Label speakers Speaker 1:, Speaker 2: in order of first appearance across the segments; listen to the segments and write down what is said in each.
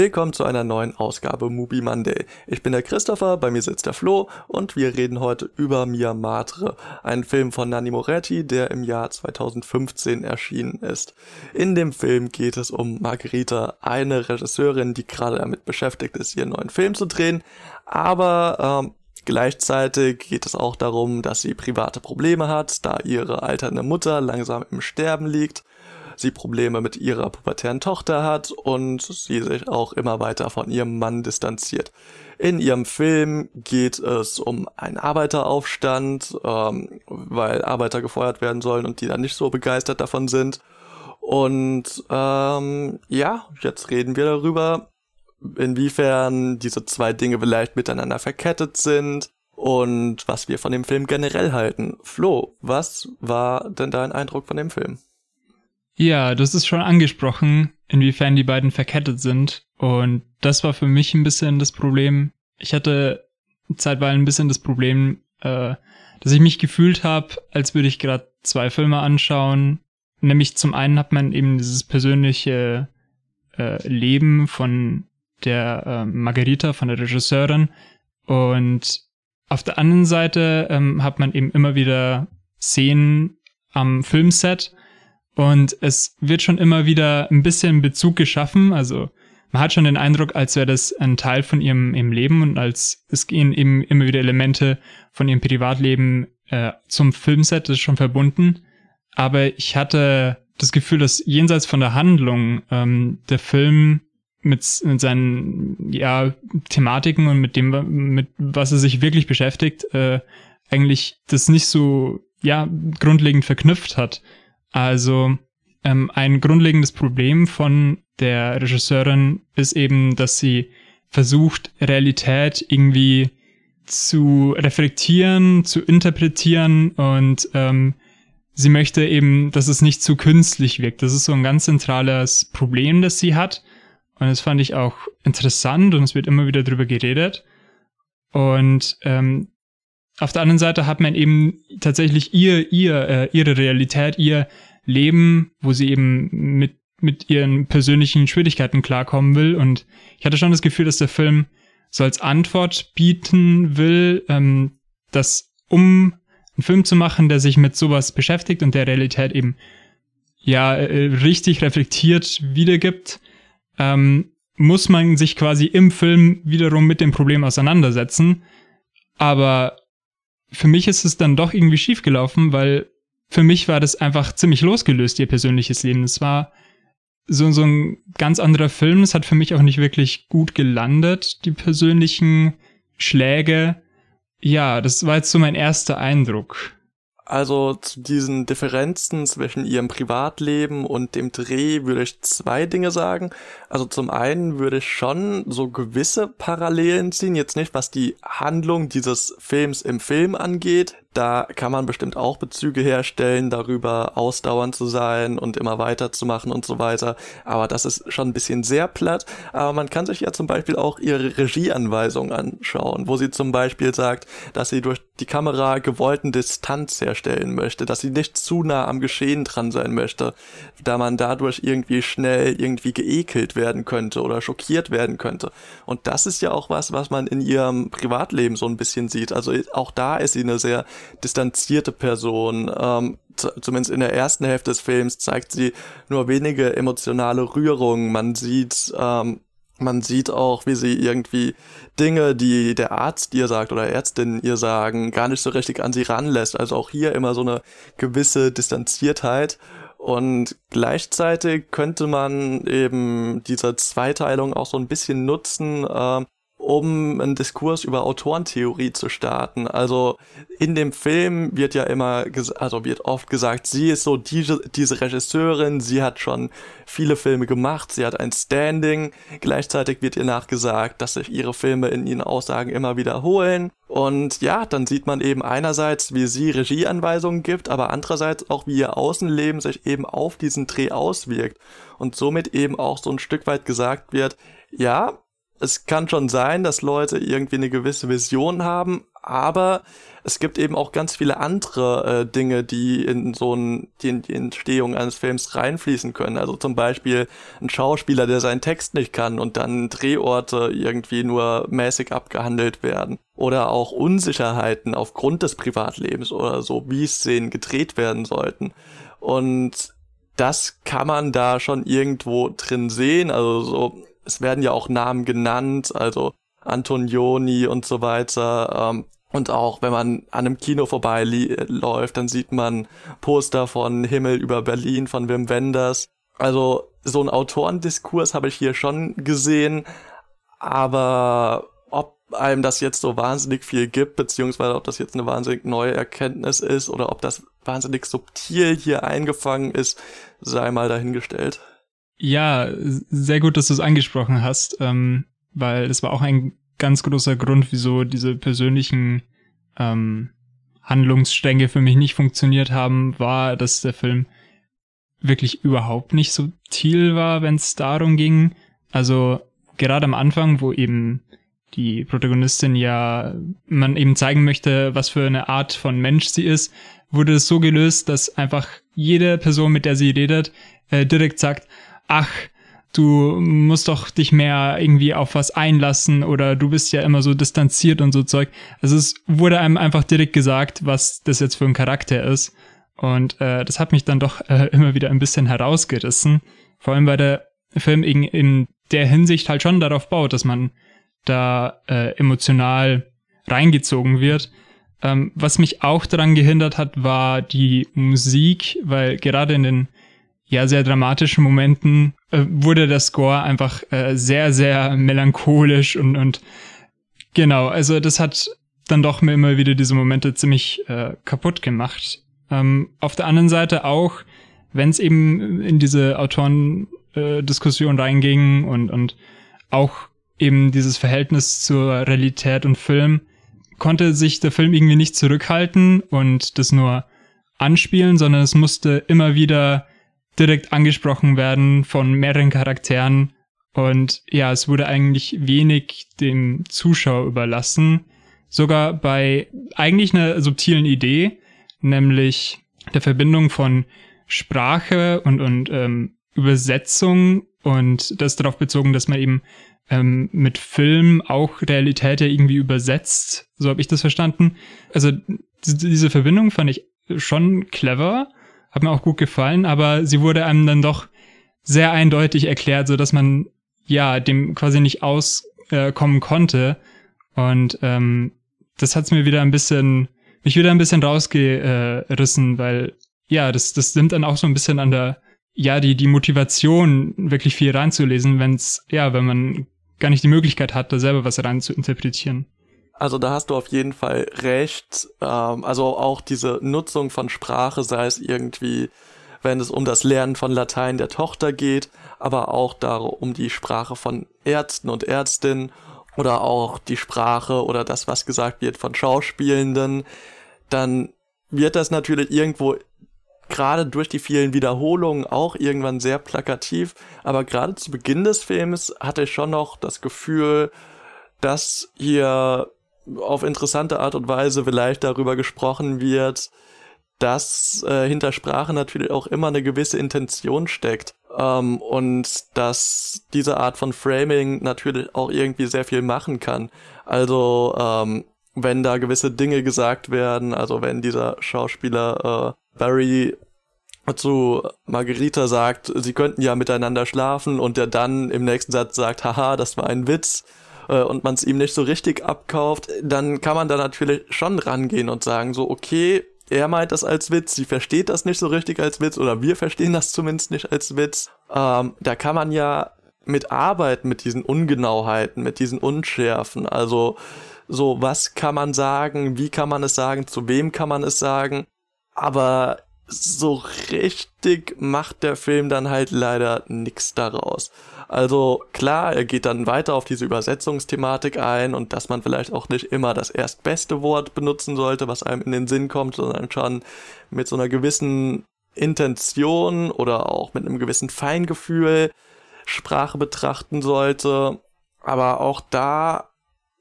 Speaker 1: Willkommen zu einer neuen Ausgabe Mubi Monday. Ich bin der Christopher, bei mir sitzt der Flo und wir reden heute über Mia Matre, einen Film von Nanni Moretti, der im Jahr 2015 erschienen ist. In dem Film geht es um Margherita, eine Regisseurin, die gerade damit beschäftigt ist, ihren neuen Film zu drehen, aber ähm, Gleichzeitig geht es auch darum, dass sie private Probleme hat, da ihre alternde Mutter langsam im Sterben liegt sie Probleme mit ihrer pubertären Tochter hat und sie sich auch immer weiter von ihrem Mann distanziert. In ihrem Film geht es um einen Arbeiteraufstand, ähm, weil Arbeiter gefeuert werden sollen und die dann nicht so begeistert davon sind. Und ähm, ja, jetzt reden wir darüber, inwiefern diese zwei Dinge vielleicht miteinander verkettet sind und was wir von dem Film generell halten. Flo, was war denn dein Eindruck von dem Film?
Speaker 2: Ja, das ist schon angesprochen, inwiefern die beiden verkettet sind. Und das war für mich ein bisschen das Problem. Ich hatte zeitweilig ein bisschen das Problem, äh, dass ich mich gefühlt habe, als würde ich gerade zwei Filme anschauen. Nämlich zum einen hat man eben dieses persönliche äh, Leben von der äh, Margarita, von der Regisseurin. Und auf der anderen Seite ähm, hat man eben immer wieder Szenen am Filmset, und es wird schon immer wieder ein bisschen Bezug geschaffen. Also man hat schon den Eindruck, als wäre das ein Teil von ihrem, ihrem Leben und als es gehen eben immer wieder Elemente von ihrem Privatleben äh, zum Filmset, das ist schon verbunden. Aber ich hatte das Gefühl, dass jenseits von der Handlung ähm, der Film mit, mit seinen ja, Thematiken und mit dem, mit was er sich wirklich beschäftigt, äh, eigentlich das nicht so ja grundlegend verknüpft hat. Also ähm, ein grundlegendes Problem von der Regisseurin ist eben, dass sie versucht, Realität irgendwie zu reflektieren, zu interpretieren und ähm, sie möchte eben, dass es nicht zu künstlich wirkt. Das ist so ein ganz zentrales Problem, das sie hat. Und das fand ich auch interessant und es wird immer wieder drüber geredet. Und ähm, auf der anderen Seite hat man eben tatsächlich ihr, ihr, äh, ihre Realität, ihr Leben, wo sie eben mit, mit ihren persönlichen Schwierigkeiten klarkommen will. Und ich hatte schon das Gefühl, dass der Film so als Antwort bieten will, ähm, dass um einen Film zu machen, der sich mit sowas beschäftigt und der Realität eben ja äh, richtig reflektiert wiedergibt, ähm, muss man sich quasi im Film wiederum mit dem Problem auseinandersetzen. Aber für mich ist es dann doch irgendwie schiefgelaufen, weil für mich war das einfach ziemlich losgelöst, ihr persönliches Leben. Es war so, so ein ganz anderer Film. Es hat für mich auch nicht wirklich gut gelandet, die persönlichen Schläge. Ja, das war jetzt so mein erster Eindruck.
Speaker 1: Also zu diesen Differenzen zwischen ihrem Privatleben und dem Dreh würde ich zwei Dinge sagen. Also zum einen würde ich schon so gewisse Parallelen ziehen, jetzt nicht was die Handlung dieses Films im Film angeht, da kann man bestimmt auch Bezüge herstellen, darüber ausdauernd zu sein und immer weiterzumachen und so weiter. Aber das ist schon ein bisschen sehr platt. Aber man kann sich ja zum Beispiel auch ihre Regieanweisung anschauen, wo sie zum Beispiel sagt, dass sie durch die Kamera gewollten Distanz herstellen möchte, dass sie nicht zu nah am Geschehen dran sein möchte, da man dadurch irgendwie schnell irgendwie geekelt werden könnte oder schockiert werden könnte. Und das ist ja auch was, was man in ihrem Privatleben so ein bisschen sieht. Also auch da ist sie eine sehr distanzierte Person. Ähm, zumindest in der ersten Hälfte des Films zeigt sie nur wenige emotionale Rührungen. Man sieht, ähm, man sieht auch, wie sie irgendwie Dinge, die der Arzt ihr sagt oder Ärztin ihr sagen, gar nicht so richtig an sie ranlässt. Also auch hier immer so eine gewisse Distanziertheit. Und gleichzeitig könnte man eben diese Zweiteilung auch so ein bisschen nutzen, äh, um einen Diskurs über Autorentheorie zu starten. Also in dem Film wird ja immer, also wird oft gesagt, sie ist so diese, diese Regisseurin, sie hat schon viele Filme gemacht, sie hat ein Standing. Gleichzeitig wird ihr nachgesagt, dass sich ihre Filme in ihren Aussagen immer wiederholen. Und ja, dann sieht man eben einerseits, wie sie Regieanweisungen gibt, aber andererseits auch, wie ihr Außenleben sich eben auf diesen Dreh auswirkt. Und somit eben auch so ein Stück weit gesagt wird, ja, es kann schon sein, dass Leute irgendwie eine gewisse Vision haben, aber es gibt eben auch ganz viele andere äh, Dinge, die in so ein, die in die Entstehung eines Films reinfließen können. Also zum Beispiel ein Schauspieler, der seinen Text nicht kann und dann Drehorte irgendwie nur mäßig abgehandelt werden. Oder auch Unsicherheiten aufgrund des Privatlebens oder so, wie Szenen gedreht werden sollten. Und das kann man da schon irgendwo drin sehen. Also so, es werden ja auch Namen genannt, also Antonioni und so weiter. Ähm, und auch wenn man an einem Kino vorbeiläuft, dann sieht man Poster von Himmel über Berlin von Wim Wenders. Also so ein Autorendiskurs habe ich hier schon gesehen, aber ob einem das jetzt so wahnsinnig viel gibt, beziehungsweise ob das jetzt eine wahnsinnig neue Erkenntnis ist oder ob das wahnsinnig subtil hier eingefangen ist, sei mal dahingestellt.
Speaker 2: Ja, sehr gut, dass du es angesprochen hast, ähm, weil das war auch ein ganz großer Grund, wieso diese persönlichen ähm, Handlungsstränge für mich nicht funktioniert haben, war, dass der Film wirklich überhaupt nicht subtil war, wenn es darum ging. Also gerade am Anfang, wo eben die Protagonistin ja man eben zeigen möchte, was für eine Art von Mensch sie ist, wurde es so gelöst, dass einfach jede Person, mit der sie redet, äh, direkt sagt, ach, du musst doch dich mehr irgendwie auf was einlassen oder du bist ja immer so distanziert und so Zeug. Also es wurde einem einfach direkt gesagt, was das jetzt für ein Charakter ist. Und äh, das hat mich dann doch äh, immer wieder ein bisschen herausgerissen. Vor allem, weil der Film in, in der Hinsicht halt schon darauf baut, dass man da äh, emotional reingezogen wird. Ähm, was mich auch daran gehindert hat, war die Musik, weil gerade in den ja sehr dramatischen Momenten äh, wurde der Score einfach äh, sehr, sehr melancholisch und, und genau, also das hat dann doch mir immer wieder diese Momente ziemlich äh, kaputt gemacht. Ähm, auf der anderen Seite auch, wenn es eben in diese Autoren-Diskussion äh, reinging und, und auch eben dieses Verhältnis zur Realität und Film, konnte sich der Film irgendwie nicht zurückhalten und das nur anspielen, sondern es musste immer wieder direkt angesprochen werden von mehreren Charakteren. Und ja, es wurde eigentlich wenig dem Zuschauer überlassen. Sogar bei eigentlich einer subtilen Idee, nämlich der Verbindung von Sprache und, und ähm, Übersetzung und das darauf bezogen, dass man eben ähm, mit Film auch Realität ja irgendwie übersetzt. So habe ich das verstanden. Also diese Verbindung fand ich schon clever hat mir auch gut gefallen, aber sie wurde einem dann doch sehr eindeutig erklärt, so dass man ja dem quasi nicht auskommen äh, konnte. Und ähm, das hat's mir wieder ein bisschen, mich wieder ein bisschen rausgerissen, weil ja, das, das nimmt dann auch so ein bisschen an der, ja, die, die Motivation, wirklich viel reinzulesen, wenn's, ja, wenn man gar nicht die Möglichkeit hat, da selber was rein zu interpretieren.
Speaker 1: Also da hast du auf jeden Fall recht. Ähm, also auch diese Nutzung von Sprache, sei es irgendwie, wenn es um das Lernen von Latein der Tochter geht, aber auch darum um die Sprache von Ärzten und Ärztinnen oder auch die Sprache oder das, was gesagt wird von Schauspielenden, dann wird das natürlich irgendwo gerade durch die vielen Wiederholungen auch irgendwann sehr plakativ, aber gerade zu Beginn des Films hatte ich schon noch das Gefühl, dass hier auf interessante Art und Weise vielleicht darüber gesprochen wird, dass äh, hinter Sprache natürlich auch immer eine gewisse Intention steckt. Ähm, und dass diese Art von Framing natürlich auch irgendwie sehr viel machen kann. Also ähm, wenn da gewisse Dinge gesagt werden, also wenn dieser Schauspieler äh, Barry zu Margarita sagt, sie könnten ja miteinander schlafen und der dann im nächsten Satz sagt, haha, das war ein Witz, äh, und man es ihm nicht so richtig abkauft, dann kann man da natürlich schon rangehen und sagen, so, okay, er meint das als Witz, sie versteht das nicht so richtig als Witz oder wir verstehen das zumindest nicht als Witz. Ähm, da kann man ja mit arbeiten, mit diesen Ungenauheiten, mit diesen Unschärfen. Also so, was kann man sagen, wie kann man es sagen, zu wem kann man es sagen. Aber so richtig macht der Film dann halt leider nichts daraus. Also klar, er geht dann weiter auf diese Übersetzungsthematik ein und dass man vielleicht auch nicht immer das erstbeste Wort benutzen sollte, was einem in den Sinn kommt, sondern schon mit so einer gewissen Intention oder auch mit einem gewissen Feingefühl Sprache betrachten sollte. Aber auch da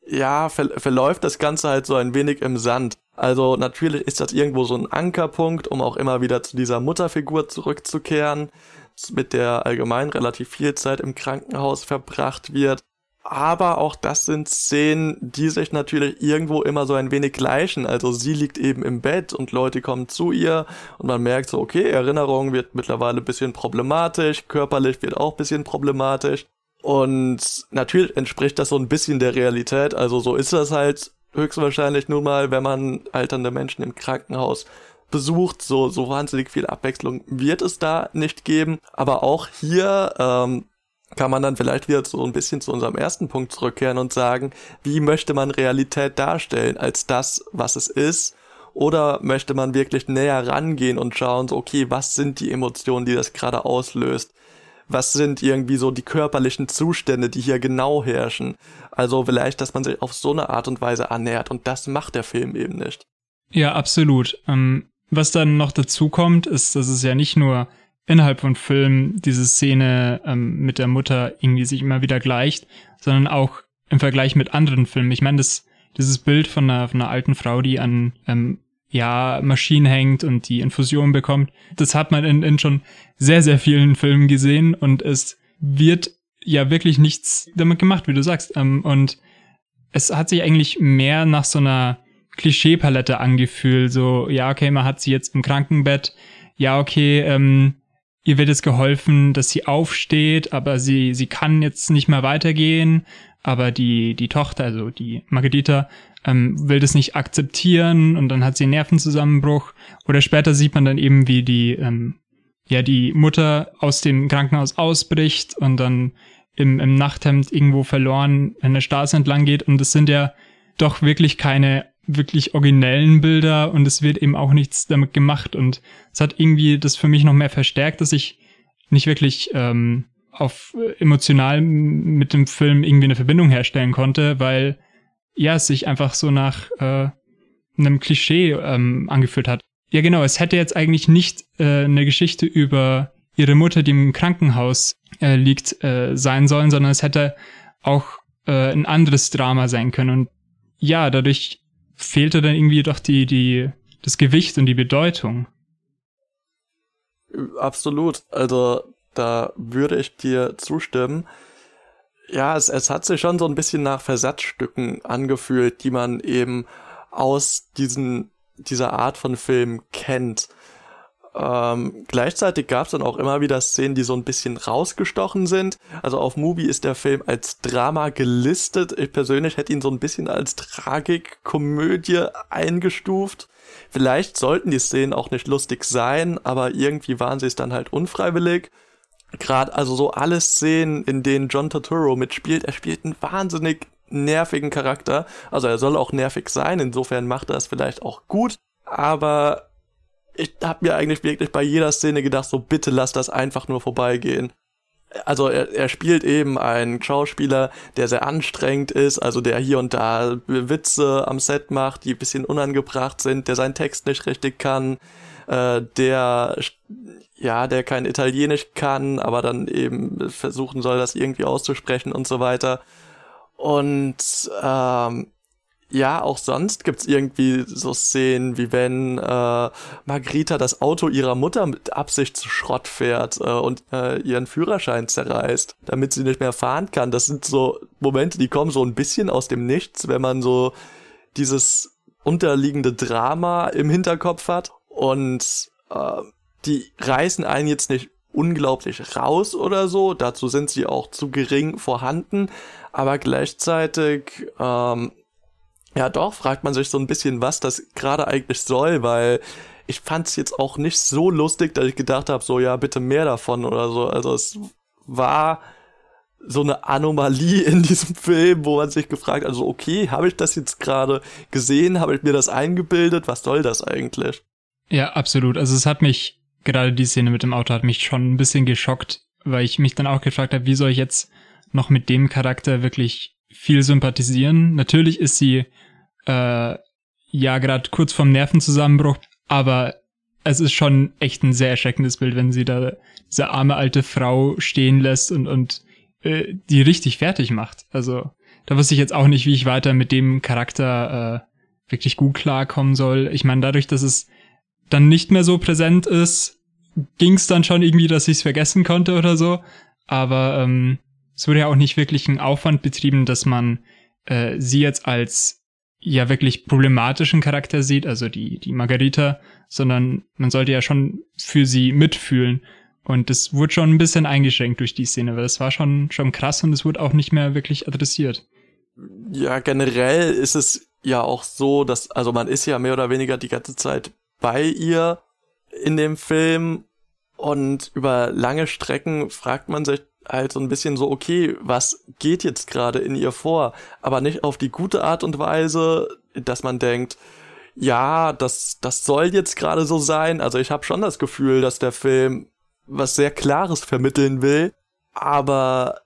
Speaker 1: ja, ver verläuft das Ganze halt so ein wenig im Sand. Also natürlich ist das irgendwo so ein Ankerpunkt, um auch immer wieder zu dieser Mutterfigur zurückzukehren, mit der allgemein relativ viel Zeit im Krankenhaus verbracht wird. Aber auch das sind Szenen, die sich natürlich irgendwo immer so ein wenig gleichen. Also sie liegt eben im Bett und Leute kommen zu ihr und man merkt so, okay, Erinnerung wird mittlerweile ein bisschen problematisch, körperlich wird auch ein bisschen problematisch. Und natürlich entspricht das so ein bisschen der Realität. Also so ist das halt höchstwahrscheinlich nun mal, wenn man alternde Menschen im Krankenhaus besucht. So, so wahnsinnig viel Abwechslung wird es da nicht geben. Aber auch hier ähm, kann man dann vielleicht wieder so ein bisschen zu unserem ersten Punkt zurückkehren und sagen, wie möchte man Realität darstellen als das, was es ist? Oder möchte man wirklich näher rangehen und schauen, so, okay, was sind die Emotionen, die das gerade auslöst? was sind irgendwie so die körperlichen Zustände, die hier genau herrschen. Also vielleicht, dass man sich auf so eine Art und Weise annähert und das macht der Film eben nicht.
Speaker 2: Ja, absolut. Ähm, was dann noch dazu kommt, ist, dass es ja nicht nur innerhalb von Filmen diese Szene ähm, mit der Mutter irgendwie sich immer wieder gleicht, sondern auch im Vergleich mit anderen Filmen. Ich meine, das, dieses Bild von einer, von einer alten Frau, die an ähm, ja, Maschinen hängt und die Infusion bekommt. Das hat man in, in schon sehr, sehr vielen Filmen gesehen und es wird ja wirklich nichts damit gemacht, wie du sagst. Ähm, und es hat sich eigentlich mehr nach so einer Klischeepalette angefühlt. So, ja, okay, man hat sie jetzt im Krankenbett. Ja, okay, ähm, ihr wird jetzt geholfen, dass sie aufsteht, aber sie, sie kann jetzt nicht mehr weitergehen. Aber die, die Tochter, also die Margarita, ähm, will das nicht akzeptieren und dann hat sie einen Nervenzusammenbruch. Oder später sieht man dann eben, wie die, ähm, ja, die Mutter aus dem Krankenhaus ausbricht und dann im, im Nachthemd irgendwo verloren in der Straße entlang geht. Und das sind ja doch wirklich keine wirklich originellen Bilder und es wird eben auch nichts damit gemacht. Und es hat irgendwie das für mich noch mehr verstärkt, dass ich nicht wirklich ähm, auf emotional mit dem Film irgendwie eine Verbindung herstellen konnte, weil ja, es sich einfach so nach äh, einem Klischee ähm, angefühlt hat. Ja, genau, es hätte jetzt eigentlich nicht äh, eine Geschichte über ihre Mutter, die im Krankenhaus äh, liegt, äh, sein sollen, sondern es hätte auch äh, ein anderes Drama sein können. Und ja, dadurch fehlte dann irgendwie doch die, die, das Gewicht und die Bedeutung.
Speaker 1: Absolut. Also da würde ich dir zustimmen ja, es, es hat sich schon so ein bisschen nach Versatzstücken angefühlt, die man eben aus diesen, dieser Art von Film kennt. Ähm, gleichzeitig gab es dann auch immer wieder Szenen, die so ein bisschen rausgestochen sind. Also auf Movie ist der Film als Drama gelistet. Ich persönlich hätte ihn so ein bisschen als Tragikkomödie eingestuft. Vielleicht sollten die Szenen auch nicht lustig sein, aber irgendwie waren sie es dann halt unfreiwillig gerade also so alle Szenen, in denen John Turturro mitspielt, er spielt einen wahnsinnig nervigen Charakter. Also er soll auch nervig sein, insofern macht er es vielleicht auch gut, aber ich habe mir eigentlich wirklich bei jeder Szene gedacht, so bitte lass das einfach nur vorbeigehen. Also er, er spielt eben einen Schauspieler, der sehr anstrengend ist, also der hier und da Witze am Set macht, die ein bisschen unangebracht sind, der seinen Text nicht richtig kann, äh, der ja, der kein Italienisch kann, aber dann eben versuchen soll, das irgendwie auszusprechen und so weiter. Und ähm, ja, auch sonst gibt's irgendwie so Szenen, wie wenn äh, Margarita das Auto ihrer Mutter mit Absicht zu Schrott fährt äh, und äh, ihren Führerschein zerreißt, damit sie nicht mehr fahren kann. Das sind so Momente, die kommen so ein bisschen aus dem Nichts, wenn man so dieses unterliegende Drama im Hinterkopf hat. Und äh, die reißen einen jetzt nicht unglaublich raus oder so, dazu sind sie auch zu gering vorhanden, aber gleichzeitig, ähm, ja doch, fragt man sich so ein bisschen, was das gerade eigentlich soll, weil ich fand es jetzt auch nicht so lustig, dass ich gedacht habe, so ja, bitte mehr davon oder so. Also es war so eine Anomalie in diesem Film, wo man sich gefragt, also okay, habe ich das jetzt gerade gesehen, habe ich mir das eingebildet, was soll das eigentlich?
Speaker 2: Ja, absolut. Also es hat mich gerade die Szene mit dem Auto hat mich schon ein bisschen geschockt, weil ich mich dann auch gefragt habe, wie soll ich jetzt noch mit dem Charakter wirklich viel sympathisieren? Natürlich ist sie äh, ja gerade kurz vorm Nervenzusammenbruch, aber es ist schon echt ein sehr erschreckendes Bild, wenn sie da diese arme alte Frau stehen lässt und, und äh, die richtig fertig macht. Also da wusste ich jetzt auch nicht, wie ich weiter mit dem Charakter äh, wirklich gut klarkommen soll. Ich meine, dadurch, dass es dann nicht mehr so präsent ist, ging es dann schon irgendwie, dass ich es vergessen konnte oder so. Aber ähm, es wurde ja auch nicht wirklich ein Aufwand betrieben, dass man äh, sie jetzt als ja wirklich problematischen Charakter sieht, also die, die Margarita, sondern man sollte ja schon für sie mitfühlen. Und das wurde schon ein bisschen eingeschränkt durch die Szene, weil das war schon, schon krass und es wurde auch nicht mehr wirklich adressiert.
Speaker 1: Ja, generell ist es ja auch so, dass, also man ist ja mehr oder weniger die ganze Zeit bei ihr in dem Film und über lange Strecken fragt man sich halt so ein bisschen so, okay, was geht jetzt gerade in ihr vor? Aber nicht auf die gute Art und Weise, dass man denkt, ja, das, das soll jetzt gerade so sein. Also ich habe schon das Gefühl, dass der Film was sehr Klares vermitteln will, aber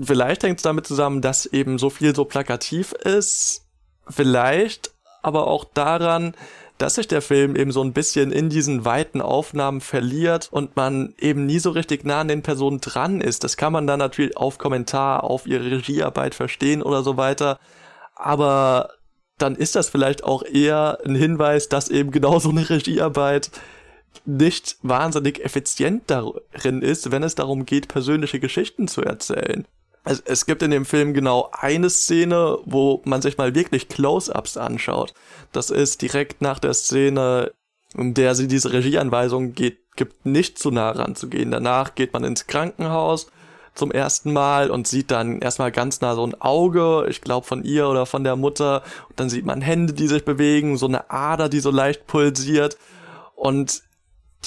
Speaker 1: vielleicht hängt es damit zusammen, dass eben so viel so plakativ ist. Vielleicht aber auch daran, dass sich der Film eben so ein bisschen in diesen weiten Aufnahmen verliert und man eben nie so richtig nah an den Personen dran ist. Das kann man dann natürlich auf Kommentar, auf ihre Regiearbeit verstehen oder so weiter. Aber dann ist das vielleicht auch eher ein Hinweis, dass eben genau so eine Regiearbeit nicht wahnsinnig effizient darin ist, wenn es darum geht, persönliche Geschichten zu erzählen. Es, es gibt in dem Film genau eine Szene, wo man sich mal wirklich Close-ups anschaut. Das ist direkt nach der Szene, in der sie diese Regieanweisung geht, gibt, nicht zu nah ranzugehen. Danach geht man ins Krankenhaus zum ersten Mal und sieht dann erstmal ganz nah so ein Auge, ich glaube von ihr oder von der Mutter. Und dann sieht man Hände, die sich bewegen, so eine Ader, die so leicht pulsiert. Und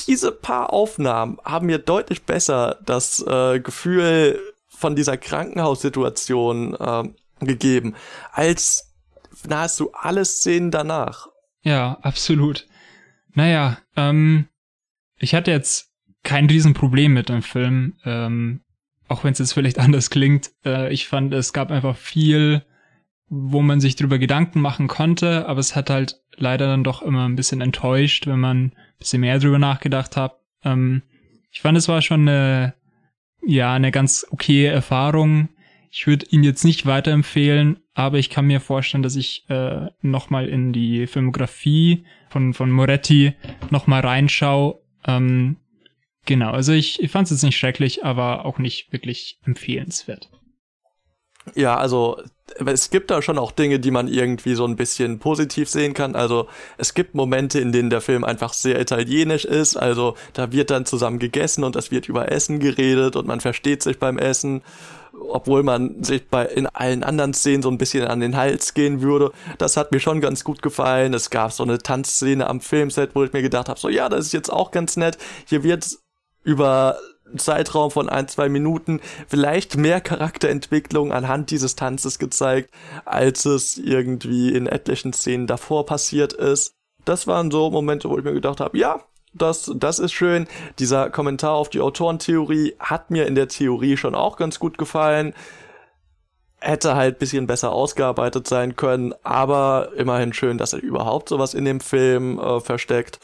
Speaker 1: diese paar Aufnahmen haben mir deutlich besser das äh, Gefühl von dieser Krankenhaussituation äh, gegeben, als nahezu alle Szenen danach.
Speaker 2: Ja, absolut. Naja, ähm, ich hatte jetzt kein Riesenproblem mit dem Film, ähm, auch wenn es jetzt vielleicht anders klingt. Äh, ich fand, es gab einfach viel, wo man sich drüber Gedanken machen konnte, aber es hat halt leider dann doch immer ein bisschen enttäuscht, wenn man ein bisschen mehr drüber nachgedacht hat. Ähm, ich fand, es war schon eine, ja, eine ganz okay Erfahrung. Ich würde ihn jetzt nicht weiterempfehlen, aber ich kann mir vorstellen, dass ich äh, nochmal in die Filmografie von, von Moretti nochmal reinschaue. Ähm, genau, also ich, ich fand es jetzt nicht schrecklich, aber auch nicht wirklich empfehlenswert.
Speaker 1: Ja, also es gibt da schon auch Dinge, die man irgendwie so ein bisschen positiv sehen kann. Also es gibt Momente, in denen der Film einfach sehr italienisch ist. Also da wird dann zusammen gegessen und es wird über Essen geredet und man versteht sich beim Essen, obwohl man sich bei in allen anderen Szenen so ein bisschen an den Hals gehen würde. Das hat mir schon ganz gut gefallen. Es gab so eine Tanzszene am Filmset, wo ich mir gedacht habe, so ja, das ist jetzt auch ganz nett. Hier wird über Zeitraum von ein, zwei Minuten vielleicht mehr Charakterentwicklung anhand dieses Tanzes gezeigt, als es irgendwie in etlichen Szenen davor passiert ist. Das waren so Momente, wo ich mir gedacht habe, ja, das, das ist schön. Dieser Kommentar auf die Autorentheorie hat mir in der Theorie schon auch ganz gut gefallen. Hätte halt bisschen besser ausgearbeitet sein können, aber immerhin schön, dass er überhaupt sowas in dem Film äh, versteckt.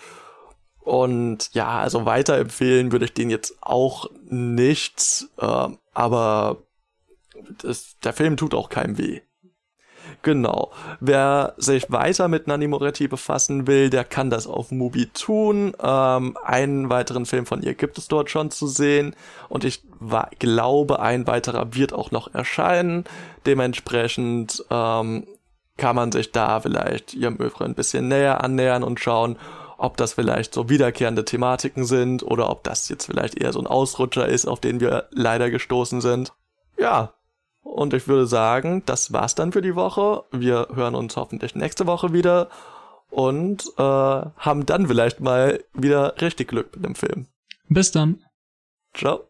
Speaker 1: Und ja, also weiterempfehlen würde ich den jetzt auch nicht, äh, aber das, der Film tut auch keinem weh. Genau. Wer sich weiter mit Nanni Moretti befassen will, der kann das auf Mubi tun. Ähm, einen weiteren Film von ihr gibt es dort schon zu sehen. Und ich glaube, ein weiterer wird auch noch erscheinen. Dementsprechend ähm, kann man sich da vielleicht ihrem Övre ein bisschen näher annähern und schauen, ob das vielleicht so wiederkehrende Thematiken sind oder ob das jetzt vielleicht eher so ein Ausrutscher ist, auf den wir leider gestoßen sind. Ja, und ich würde sagen, das war's dann für die Woche. Wir hören uns hoffentlich nächste Woche wieder und äh, haben dann vielleicht mal wieder richtig Glück mit dem Film.
Speaker 2: Bis dann.
Speaker 1: Ciao.